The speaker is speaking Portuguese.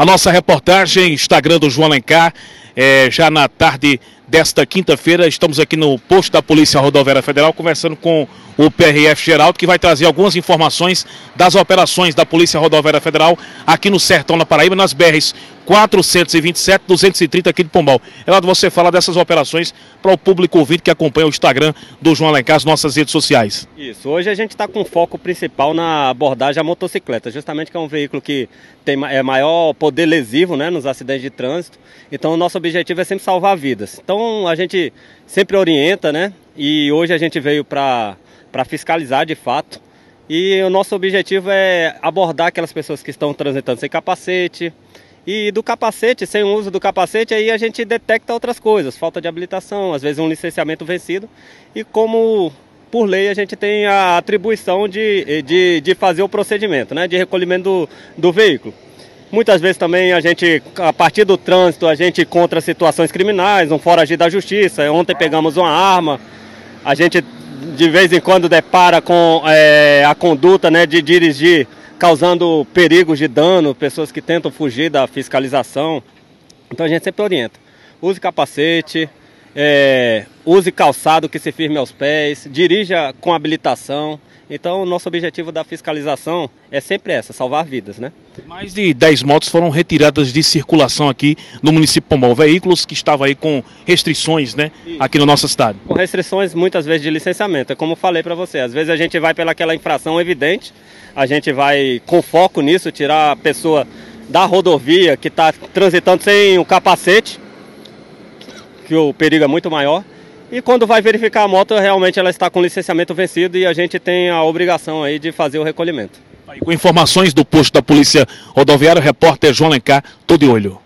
A nossa reportagem, Instagram do João Alencar, é, já na tarde desta quinta-feira, estamos aqui no posto da Polícia Rodoviária Federal conversando com o PRF Geraldo, que vai trazer algumas informações das operações da Polícia Rodoviária Federal aqui no Sertão da Paraíba, nas BRs 427, 230 aqui de Pombal. Geraldo, você fala dessas operações para o público ouvinte que acompanha o Instagram do João Alencar, as nossas redes sociais. Isso, hoje a gente está com foco principal na abordagem à motocicleta, justamente que é um veículo que tem é maior poder lesivo né, nos acidentes de trânsito. Então o nosso objetivo é sempre salvar vidas. Então a gente sempre orienta, né? E hoje a gente veio para fiscalizar de fato. E o nosso objetivo é abordar aquelas pessoas que estão transitando sem capacete. E do capacete, sem o uso do capacete, aí a gente detecta outras coisas, falta de habilitação, às vezes um licenciamento vencido. E como por lei a gente tem a atribuição de, de, de fazer o procedimento, né, de recolhimento do, do veículo. Muitas vezes também a gente, a partir do trânsito, a gente encontra situações criminais, um foragido da justiça. Ontem pegamos uma arma, a gente de vez em quando depara com é, a conduta né, de dirigir causando perigos de dano, pessoas que tentam fugir da fiscalização. Então a gente sempre orienta. Use capacete, é, use calçado que se firme aos pés, dirija com habilitação. Então, o nosso objetivo da fiscalização é sempre essa, salvar vidas, né? Mais de 10 motos foram retiradas de circulação aqui no município Pombal, veículos que estavam aí com restrições, né, aqui no nosso estado. Com restrições muitas vezes de licenciamento, é como eu falei para você, às vezes a gente vai pelaquela infração evidente, a gente vai com foco nisso, tirar a pessoa da rodovia que está transitando sem o capacete, que o perigo é muito maior, e quando vai verificar a moto, realmente ela está com licenciamento vencido e a gente tem a obrigação aí de fazer o recolhimento. com informações do posto da Polícia Rodoviária, o repórter João Lencar, todo de olho.